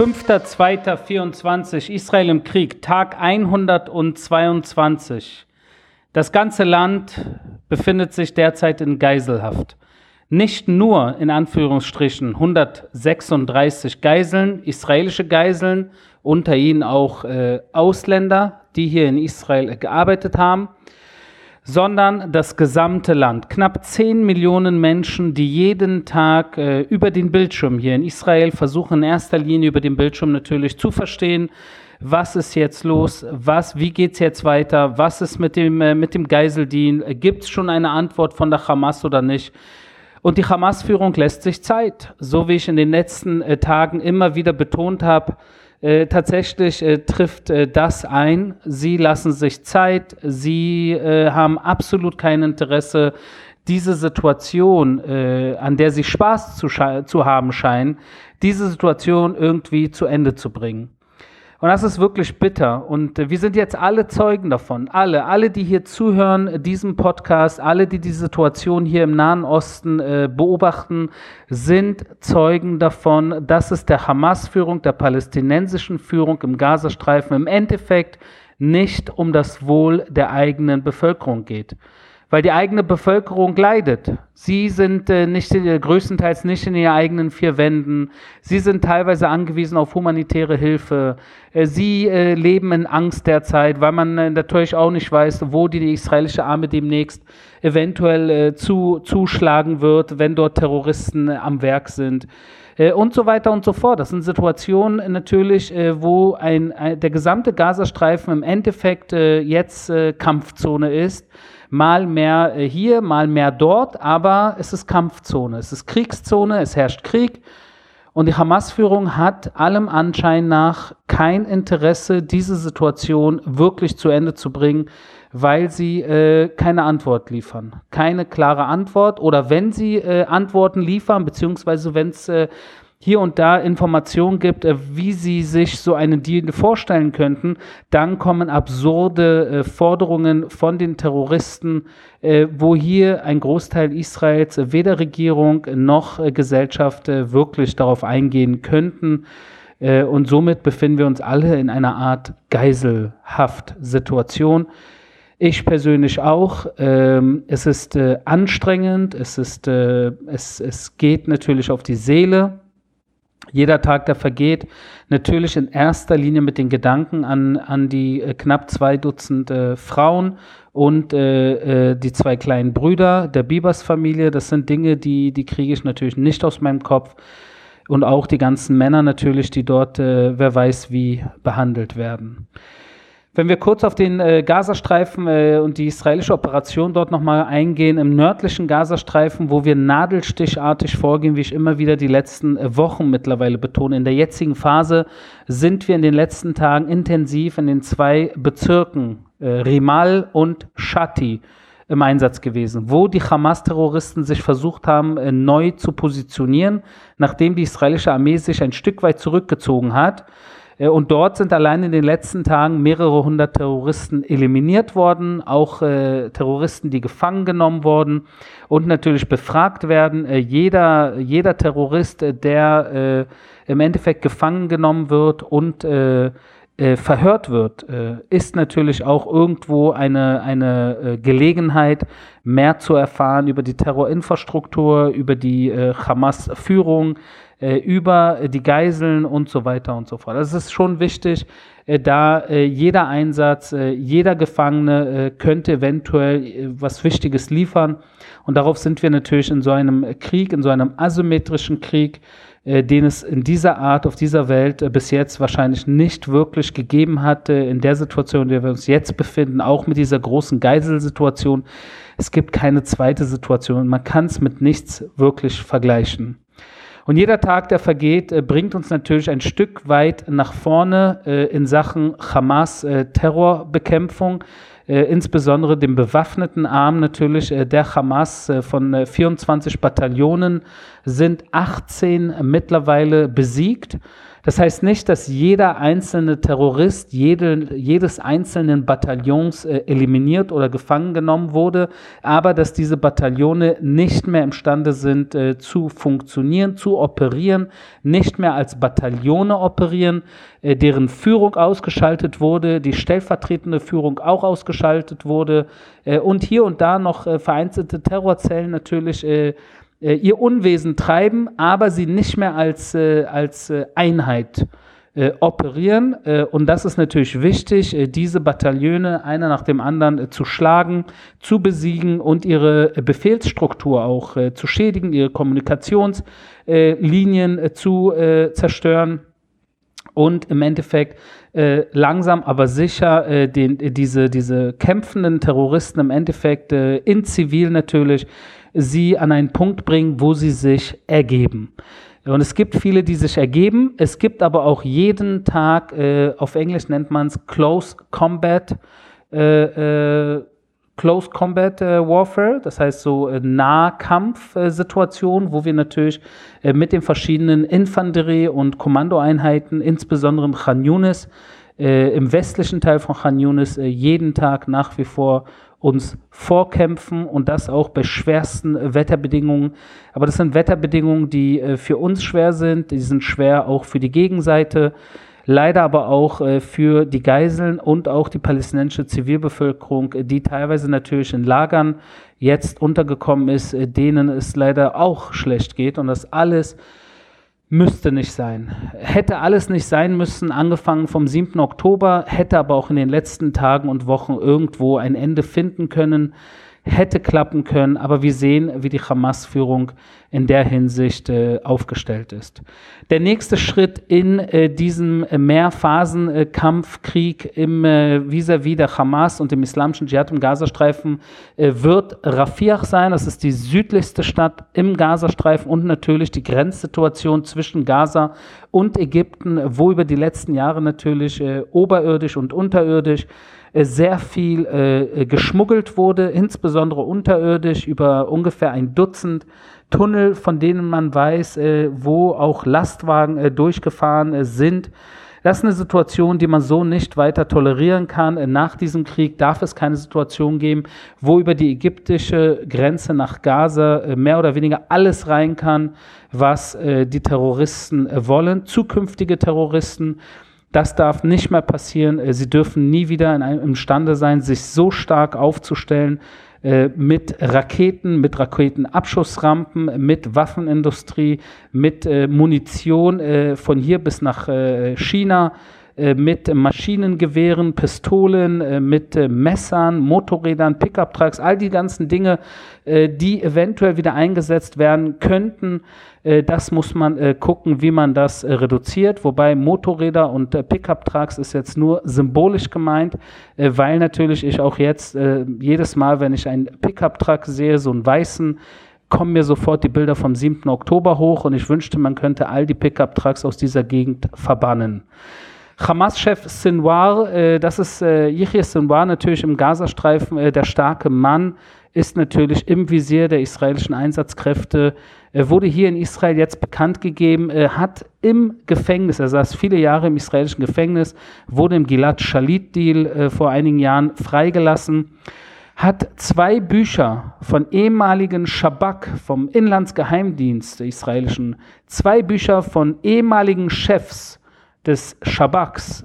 5.2.24 Israel im Krieg, Tag 122. Das ganze Land befindet sich derzeit in Geiselhaft. Nicht nur in Anführungsstrichen 136 Geiseln, israelische Geiseln, unter ihnen auch äh, Ausländer, die hier in Israel gearbeitet haben, sondern das gesamte Land. Knapp 10 Millionen Menschen, die jeden Tag äh, über den Bildschirm hier in Israel versuchen, in erster Linie über den Bildschirm natürlich zu verstehen, was ist jetzt los, was, wie geht es jetzt weiter, was ist mit dem, äh, mit dem Geiseldien, gibt es schon eine Antwort von der Hamas oder nicht. Und die Hamas-Führung lässt sich Zeit, so wie ich in den letzten äh, Tagen immer wieder betont habe, äh, tatsächlich äh, trifft äh, das ein. Sie lassen sich Zeit, sie äh, haben absolut kein Interesse, diese Situation, äh, an der sie Spaß zu, zu haben scheinen, diese Situation irgendwie zu Ende zu bringen. Und das ist wirklich bitter. Und äh, wir sind jetzt alle Zeugen davon. Alle, alle, die hier zuhören, diesem Podcast, alle, die die Situation hier im Nahen Osten äh, beobachten, sind Zeugen davon, dass es der Hamas-Führung, der palästinensischen Führung im Gazastreifen im Endeffekt nicht um das Wohl der eigenen Bevölkerung geht weil die eigene Bevölkerung leidet. Sie sind äh, nicht, äh, größtenteils nicht in ihren eigenen vier Wänden. Sie sind teilweise angewiesen auf humanitäre Hilfe. Äh, sie äh, leben in Angst derzeit, weil man äh, natürlich auch nicht weiß, wo die israelische Armee demnächst eventuell äh, zu, zuschlagen wird, wenn dort Terroristen am Werk sind und so weiter und so fort. Das sind Situationen natürlich, wo ein, ein der gesamte Gazastreifen im Endeffekt jetzt Kampfzone ist mal mehr äh, hier, mal mehr dort, aber es ist Kampfzone, es ist Kriegszone, es herrscht Krieg. Und die Hamas-Führung hat allem Anschein nach kein Interesse, diese Situation wirklich zu Ende zu bringen, weil sie äh, keine Antwort liefern. Keine klare Antwort. Oder wenn sie äh, Antworten liefern, beziehungsweise wenn es äh, hier und da Informationen gibt, äh, wie sie sich so einen Deal vorstellen könnten, dann kommen absurde äh, Forderungen von den Terroristen, äh, wo hier ein Großteil Israels weder Regierung noch Gesellschaft wirklich darauf eingehen könnten. Und somit befinden wir uns alle in einer Art Geiselhaft-Situation. Ich persönlich auch. Ähm, es ist anstrengend, es, ist, es, es geht natürlich auf die Seele. Jeder Tag, der vergeht, natürlich in erster Linie mit den Gedanken an, an die äh, knapp zwei Dutzend äh, Frauen und äh, äh, die zwei kleinen Brüder der Bibers-Familie. Das sind Dinge, die, die kriege ich natürlich nicht aus meinem Kopf. Und auch die ganzen Männer natürlich, die dort, äh, wer weiß wie, behandelt werden. Wenn wir kurz auf den äh, Gazastreifen äh, und die israelische Operation dort nochmal eingehen, im nördlichen Gazastreifen, wo wir nadelstichartig vorgehen, wie ich immer wieder die letzten äh, Wochen mittlerweile betone, in der jetzigen Phase sind wir in den letzten Tagen intensiv in den zwei Bezirken, äh, Rimal und Shati, im Einsatz gewesen, wo die Hamas-Terroristen sich versucht haben, äh, neu zu positionieren, nachdem die israelische Armee sich ein Stück weit zurückgezogen hat. Äh, und dort sind allein in den letzten Tagen mehrere hundert Terroristen eliminiert worden, auch äh, Terroristen, die gefangen genommen wurden und natürlich befragt werden. Äh, jeder, jeder Terrorist, äh, der äh, im Endeffekt gefangen genommen wird und äh, verhört wird, ist natürlich auch irgendwo eine, eine Gelegenheit, mehr zu erfahren über die Terrorinfrastruktur, über die Hamas-Führung, äh, über die Geiseln und so weiter und so fort. Das ist schon wichtig, äh, da äh, jeder Einsatz, äh, jeder Gefangene äh, könnte eventuell äh, was Wichtiges liefern. Und darauf sind wir natürlich in so einem Krieg, in so einem asymmetrischen Krieg, den es in dieser Art, auf dieser Welt bis jetzt wahrscheinlich nicht wirklich gegeben hatte, in der Situation, in der wir uns jetzt befinden, auch mit dieser großen Geiselsituation. Es gibt keine zweite Situation. Man kann es mit nichts wirklich vergleichen. Und jeder Tag, der vergeht, äh, bringt uns natürlich ein Stück weit nach vorne äh, in Sachen Hamas äh, insbesondere dem bewaffneten Arm natürlich äh, der Hamas äh, von 24 äh, Bataillonen sind 18 mittlerweile besiegt. Das heißt nicht, dass jeder einzelne Terrorist jede, jedes einzelnen Bataillons äh, eliminiert oder gefangen genommen wurde, aber dass diese Bataillone nicht mehr imstande sind äh, zu funktionieren, zu operieren, nicht mehr als Bataillone operieren, äh, deren Führung ausgeschaltet wurde, die stellvertretende Führung auch ausgeschaltet wurde äh, und hier und da noch äh, vereinzelte Terrorzellen natürlich äh, äh, ihr Unwesen treiben, aber sie nicht mehr als, äh, als äh, Einheit äh, operieren. Äh, und das ist natürlich wichtig, äh, diese Bataillone einer nach dem anderen zu schlagen, zu besiegen und ihre Befehlsstruktur auch zu schädigen, ihre Kommunikationslinien zu zerstören und im Endeffekt äh, langsam aber sicher äh, den, diese, diese kämpfenden Terroristen im Endeffekt äh, in Zivil natürlich sie an einen Punkt bringen, wo sie sich ergeben. Und es gibt viele, die sich ergeben. Es gibt aber auch jeden Tag, äh, auf Englisch nennt man es Close Combat, äh, äh, Close Combat äh, Warfare, das heißt so äh, Nahkampfsituationen, wo wir natürlich äh, mit den verschiedenen Infanterie- und Kommandoeinheiten, insbesondere in Khan Yunis, im westlichen Teil von Khan Yunis, jeden Tag nach wie vor uns vorkämpfen und das auch bei schwersten Wetterbedingungen. Aber das sind Wetterbedingungen, die äh, für uns schwer sind, die sind schwer auch für die Gegenseite, leider aber auch äh, für die Geiseln und auch die palästinensische Zivilbevölkerung, die teilweise natürlich in Lagern jetzt untergekommen ist, äh, denen es leider auch schlecht geht und das alles müsste nicht sein. Hätte alles nicht sein müssen, angefangen vom 7. Oktober, hätte aber auch in den letzten Tagen und Wochen irgendwo ein Ende finden können hätte klappen können, aber wir sehen, wie die Hamas-Führung in der Hinsicht äh, aufgestellt ist. Der nächste Schritt in äh, diesem Mehrphasen-Kampfkrieg im äh, vis-à-vis der Hamas und dem islamischen Dschihad im Gazastreifen äh, wird Rafiach sein. Das ist die südlichste Stadt im Gazastreifen und natürlich die Grenzsituation zwischen Gaza und Ägypten, wo über die letzten Jahre natürlich äh, oberirdisch und unterirdisch sehr viel äh, geschmuggelt wurde, insbesondere unterirdisch über ungefähr ein Dutzend Tunnel, von denen man weiß, äh, wo auch Lastwagen äh, durchgefahren äh, sind. Das ist eine Situation, die man so nicht weiter tolerieren kann. Äh, nach diesem Krieg darf es keine Situation geben, wo über die ägyptische Grenze nach Gaza mehr oder weniger alles rein kann, was die Terroristen wollen, zukünftige Terroristen. Das darf nicht mehr passieren. Äh, sie dürfen nie wieder in einem, imstande sein, sich so stark aufzustellen äh, mit Raketen, mit Raketenabschussrampen, mit Waffenindustrie, mit äh, Munition äh, von hier bis nach äh, China mit Maschinengewehren, Pistolen, mit Messern, Motorrädern, Pickup-Trucks, all die ganzen Dinge, die eventuell wieder eingesetzt werden könnten, äh, das muss man äh, gucken, wie man das äh, reduziert. Wobei Motorräder und Pickup-Trucks ist jetzt nur symbolisch gemeint, weil natürlich ich auch jetzt jedes Mal, wenn ich einen Pickup-Truck sehe, so einen weißen, kommen mir sofort die Bilder vom 7. Oktober hoch und ich wünschte, man könnte all die Pickup-Trucks aus dieser Gegend verbannen. Hamas-Chef Sinwar, äh, das ist äh, Yahya Sinwar natürlich im Gazastreifen, äh, der starke Mann, ist natürlich im Visier der israelischen Einsatzkräfte, er wurde hier in Israel jetzt bekannt gegeben, hat im Gefängnis, er saß viele Jahre im israelischen Gefängnis, wurde im Gilad Shalit-Deal äh, vor einigen Jahren freigelassen, hat zwei Bücher von ehemaligen Shabak, vom Inlandsgeheimdienst der israelischen, zwei Bücher von ehemaligen Chefs des Shabaks,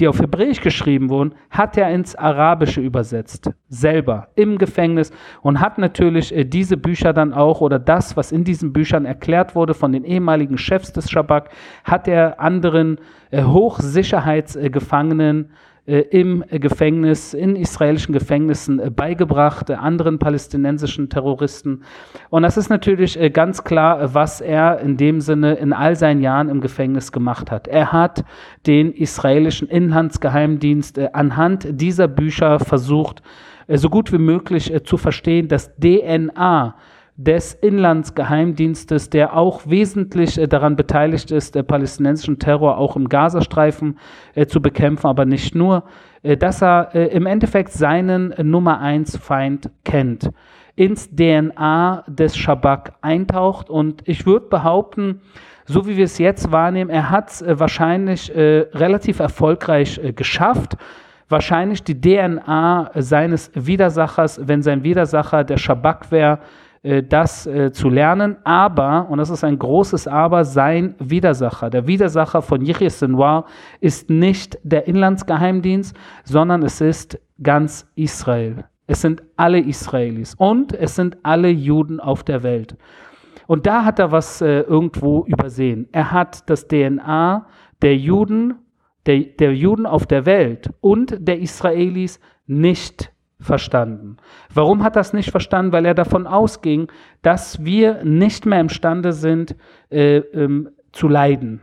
die auf Hebräisch geschrieben wurden, hat er ins Arabische übersetzt, selber im Gefängnis und hat natürlich äh, diese Bücher dann auch oder das, was in diesen Büchern erklärt wurde von den ehemaligen Chefs des Schabak, hat er anderen äh, Hochsicherheitsgefangenen äh, im Gefängnis, in israelischen Gefängnissen äh, beigebracht, äh, anderen palästinensischen Terroristen. Und das ist natürlich ganz klar, was er in dem Sinne in all seinen Jahren im Gefängnis gemacht hat. Er hat den israelischen Inlandsgeheimdienst anhand dieser Bücher versucht, so gut wie möglich zu verstehen, dass DNA des Inlandsgeheimdienstes, der auch wesentlich äh, daran beteiligt ist, der palästinensischen Terror auch im Gazastreifen äh, zu bekämpfen, aber nicht nur. äh, dass er äh, im Endeffekt seinen Nummer 1 Feind kennt, ins DNA des Schabak eintaucht und ich würde behaupten, so wie wir es jetzt wahrnehmen, er hat es äh, wahrscheinlich äh, relativ erfolgreich äh, geschafft, wahrscheinlich die DNA seines Widersachers, wenn sein Widersacher der Schabak wäre, äh, das äh, zu lernen. Aber, und das ist ein großes Aber, sein Widersacher, der Widersacher von Yahya Sinwar ist nicht der Inlandsgeheimdienst, sondern es ist ganz Israel. Es sind alle Israelis und es sind alle Juden auf der Welt. Und da hat er was äh, irgendwo übersehen. Er hat das DNA der Juden, der, der Juden auf der Welt und der Israelis nicht verstanden. Warum hat er das nicht verstanden? Weil er davon ausging, dass wir nicht mehr imstande sind äh, ähm, zu leiden.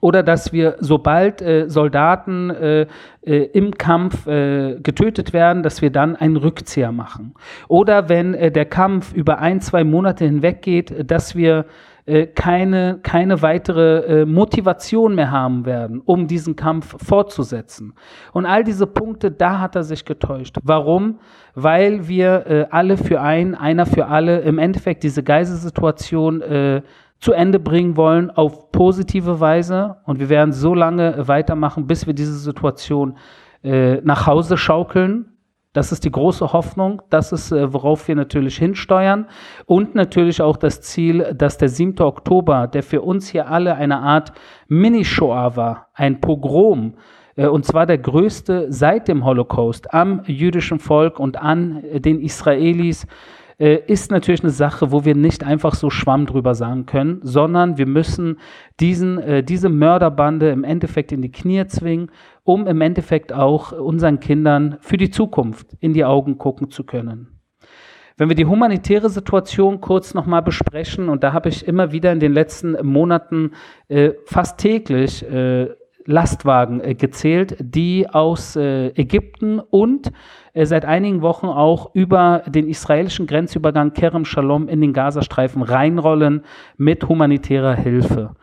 Oder dass wir, sobald äh, Soldaten äh, äh im Kampf äh, getötet werden, dass wir dann einen Rückzieher machen. Oder wenn äh, der Kampf über ein, zwei Monate hinweg geht, dass wir äh, keine, keine weitere äh, Motivation mehr haben werden, um diesen Kampf fortzusetzen. Und all diese Punkte, da hat er sich getäuscht. Warum? Weil wir äh, alle für einen, einer für alle, im Endeffekt diese Geiselsituation äh, zu Ende bringen wollen auf positive Weise. Und wir werden so lange weitermachen, bis wir diese Situation äh, nach Hause schaukeln das ist die große Hoffnung. Das ist, äh, worauf wir natürlich hinsteuern. Und natürlich auch das Ziel, dass der 7. Oktober, der für uns hier alle eine Art Mini-Shoah war, ein Pogrom, äh, und zwar der größte seit dem Holocaust am jüdischen Volk und an den Israelis, äh, ist natürlich eine Sache, wo wir nicht einfach so Schwamm drüber sagen können, sondern wir müssen diesen, äh, diese Mörderbande im Endeffekt in die Knie zwingen, um im Endeffekt auch unseren Kindern für die Zukunft in die Augen gucken zu können. Wenn wir die humanitäre Situation kurz nochmal besprechen, und da habe ich immer wieder in den letzten Monaten äh, fast täglich äh, Lastwagen äh, gezählt, die aus äh, Ägypten und äh, seit einigen Wochen auch über den israelischen Grenzübergang Kerem Shalom in den Gazastreifen reinrollen mit humanitärer Hilfe.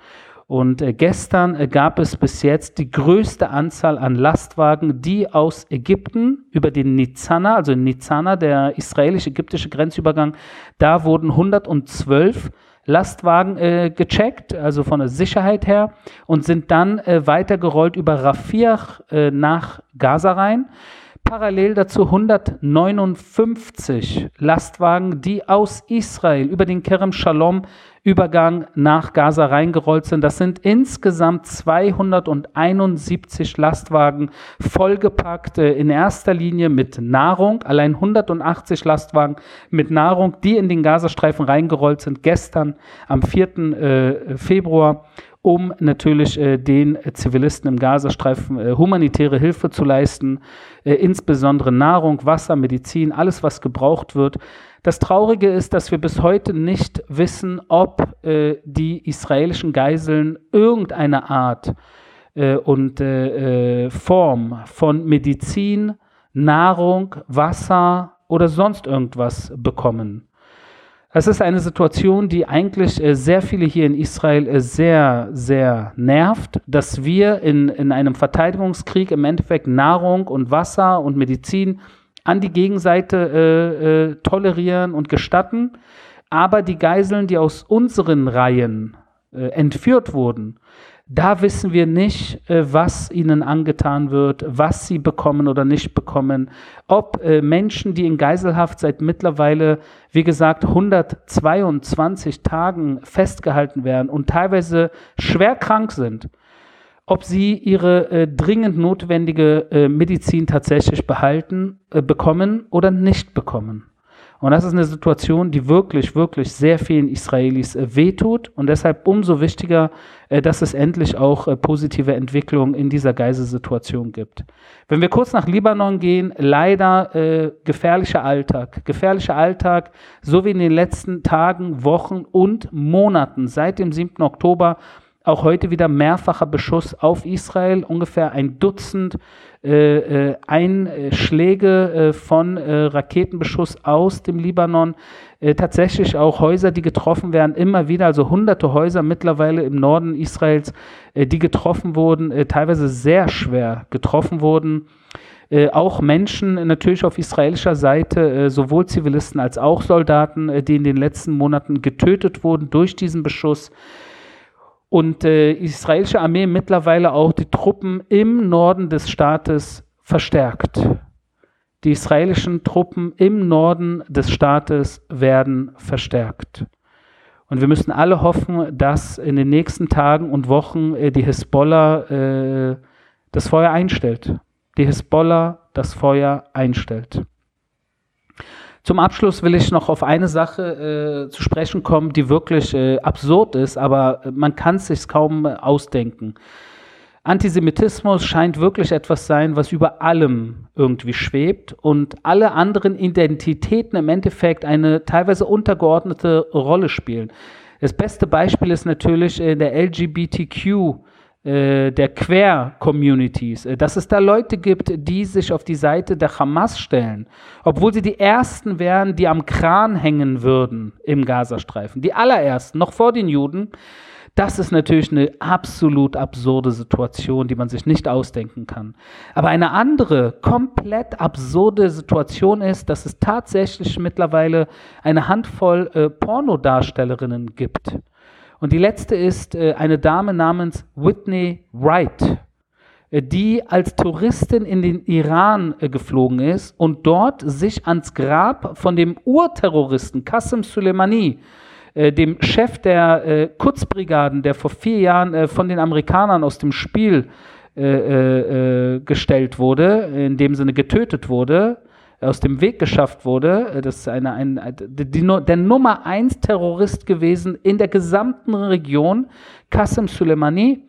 Und äh, gestern äh, gab es bis jetzt die größte Anzahl an Lastwagen, die aus Ägypten über den Nizana, also Nizana, der israelisch-ägyptische Grenzübergang, da wurden 112 Lastwagen äh, gecheckt, also von der Sicherheit her, und sind dann äh, weitergerollt über Rafah äh, nach Gaza rein. Parallel dazu 159 Lastwagen, die aus Israel über den Kerem Shalom Übergang nach Gaza reingerollt sind. Das sind insgesamt 271 Lastwagen vollgepackt, in erster Linie mit Nahrung. Allein 180 Lastwagen mit Nahrung, die in den Gazastreifen reingerollt sind, gestern am 4. Äh, Februar um natürlich äh, den Zivilisten im Gazastreifen äh, humanitäre Hilfe zu leisten, äh, insbesondere Nahrung, Wasser, Medizin, alles, was gebraucht wird. Das Traurige ist, dass wir bis heute nicht wissen, ob äh, die israelischen Geiseln irgendeine Art äh, und äh, äh, Form von Medizin, Nahrung, Wasser oder sonst irgendwas bekommen. Es ist eine Situation, die eigentlich äh, sehr viele hier in Israel äh, sehr, sehr nervt, dass wir in, in einem Verteidigungskrieg im Endeffekt Nahrung und Wasser und Medizin an die Gegenseite äh, äh, tolerieren und gestatten. Aber die Geiseln, die aus unseren Reihen äh, entführt wurden, da wissen wir nicht, äh, was ihnen angetan wird, was sie bekommen oder nicht bekommen. Ob äh, Menschen, die in Geiselhaft seit mittlerweile, wie gesagt, 122 Tagen festgehalten werden und teilweise schwer krank sind, ob sie ihre äh, dringend notwendige äh, Medizin tatsächlich behalten, äh, bekommen oder nicht bekommen. Und das ist eine Situation, die wirklich, wirklich sehr vielen Israelis äh, wehtut und deshalb umso wichtiger, äh, dass es endlich auch äh, positive Entwicklungen in dieser Geiselsituation gibt. Wenn wir kurz nach Libanon gehen, leider äh, gefährlicher Alltag. Gefährlicher Alltag, so wie in den letzten Tagen, Wochen und Monaten seit dem 7. Oktober auch heute wieder mehrfacher Beschuss auf Israel, ungefähr ein Dutzend äh, äh, Einschläge äh, von äh, Raketenbeschuss aus dem Libanon. Äh, tatsächlich auch Häuser, die getroffen werden, immer wieder, also hunderte Häuser mittlerweile im Norden Israels, äh, die getroffen wurden, teilweise sehr schwer getroffen wurden. auch Menschen natürlich auf israelischer Seite, sowohl Zivilisten als auch Soldaten, die in den letzten Monaten getötet wurden durch diesen Beschuss und äh, israelische Armee mittlerweile auch die Truppen im Norden des Staates verstärkt. Die israelischen Truppen im Norden des Staates werden verstärkt. Und wir müssen alle hoffen, dass in den nächsten Tagen und Wochen äh, die Hisbollah äh, das Feuer einstellt. Die Hisbollah das Feuer einstellt. Zum Abschluss will ich noch auf eine Sache äh, zu sprechen kommen, die wirklich äh, absurd ist, aber man kann es sich kaum äh, ausdenken. Antisemitismus scheint wirklich etwas sein, was über allem irgendwie schwebt und alle anderen Identitäten im Endeffekt eine teilweise untergeordnete Rolle spielen. Das beste Beispiel ist natürlich äh, der LGBTQ äh, der Quer-Communities, äh, dass es da Leute gibt, die sich auf die Seite der Hamas stellen, obwohl sie die Ersten wären, die am Kran hängen würden im Gazastreifen. Die allerersten, noch vor den Juden. Das ist natürlich eine absolut absurde Situation, die man sich nicht ausdenken kann. Aber eine andere, komplett absurde Situation ist, dass es tatsächlich mittlerweile eine Handvoll äh, Pornodarstellerinnen gibt und die letzte ist äh, eine Dame namens Whitney Wright, äh, die als Touristin in den Iran äh, geflogen ist und dort sich ans Grab von dem Urterroristen Qasem Soleimani, dem Chef der Kurzbrigaden, der vor vier Jahren von den Amerikanern aus dem Spiel gestellt wurde, in dem Sinne getötet wurde, aus dem Weg geschafft wurde. Äh, das ist eine, ein, die, der Nummer eins Terrorist gewesen in der gesamten Region, Qasem Soleimani.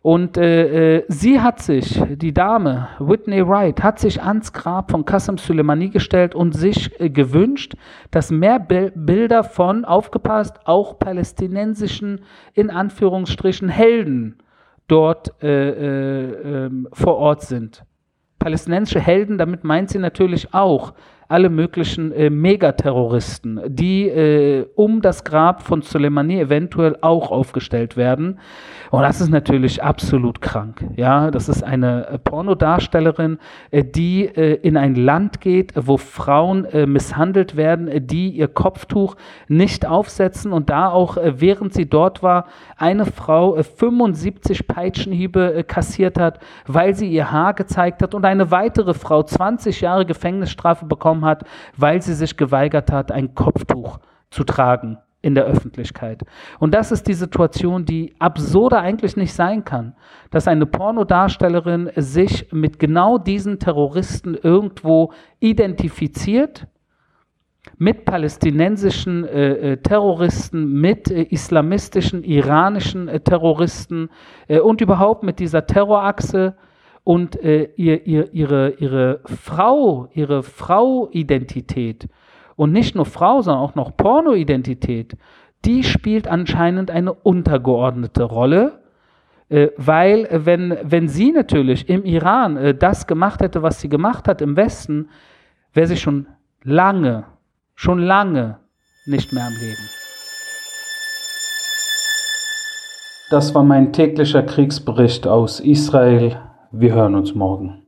Und äh, äh, sie hat sich, die Dame, Whitney Wright, hat sich ans Grab von Qasem Soleimani gestellt und sich äh, gewünscht, dass mehr Bi Bilder von, aufgepasst, auch palästinensischen, in Anführungsstrichen, Helden dort äh, äh, ähm, vor Ort sind palästinensische Helden, damit meint sie natürlich auch alle möglichen äh, Megaterroristen, die äh, um das Grab von Soleimani eventuell auch aufgestellt werden. Und das ist natürlich absolut krank. Ja, das ist eine äh, Pornodarstellerin, äh, die äh, in ein Land geht, wo Frauen misshandelt werden, die ihr Kopftuch nicht aufsetzen und da auch, während sie dort war, eine Frau 75 Peitschenhiebe kassiert hat, weil sie ihr Haar gezeigt hat und eine weitere Frau 20 Jahre Gefängnisstrafe bekommen bekommen hat, weil sie sich geweigert hat, ein Kopftuch zu tragen in der Öffentlichkeit. Und das ist die Situation, die absurder eigentlich nicht sein kann, dass eine Pornodarstellerin sich mit genau diesen Terroristen irgendwo identifiziert, mit palästinensischen äh, äh Terroristen, mit äh, islamistischen, iranischen äh, Terroristen äh, und überhaupt mit dieser Terrorachse und äh, ihr, ihr, ihre, ihre Frau, ihre Frau-Identität und nicht nur Frau, sondern auch noch Porno-Identität, die spielt anscheinend eine untergeordnete Rolle, äh, weil äh, wenn, wenn sie natürlich im Iran äh, das gemacht hätte, was sie gemacht hat im Westen, wäre sie schon lange, schon lange nicht mehr am Leben. Das war mein täglicher Kriegsbericht aus Israel. Wir hören uns morgen.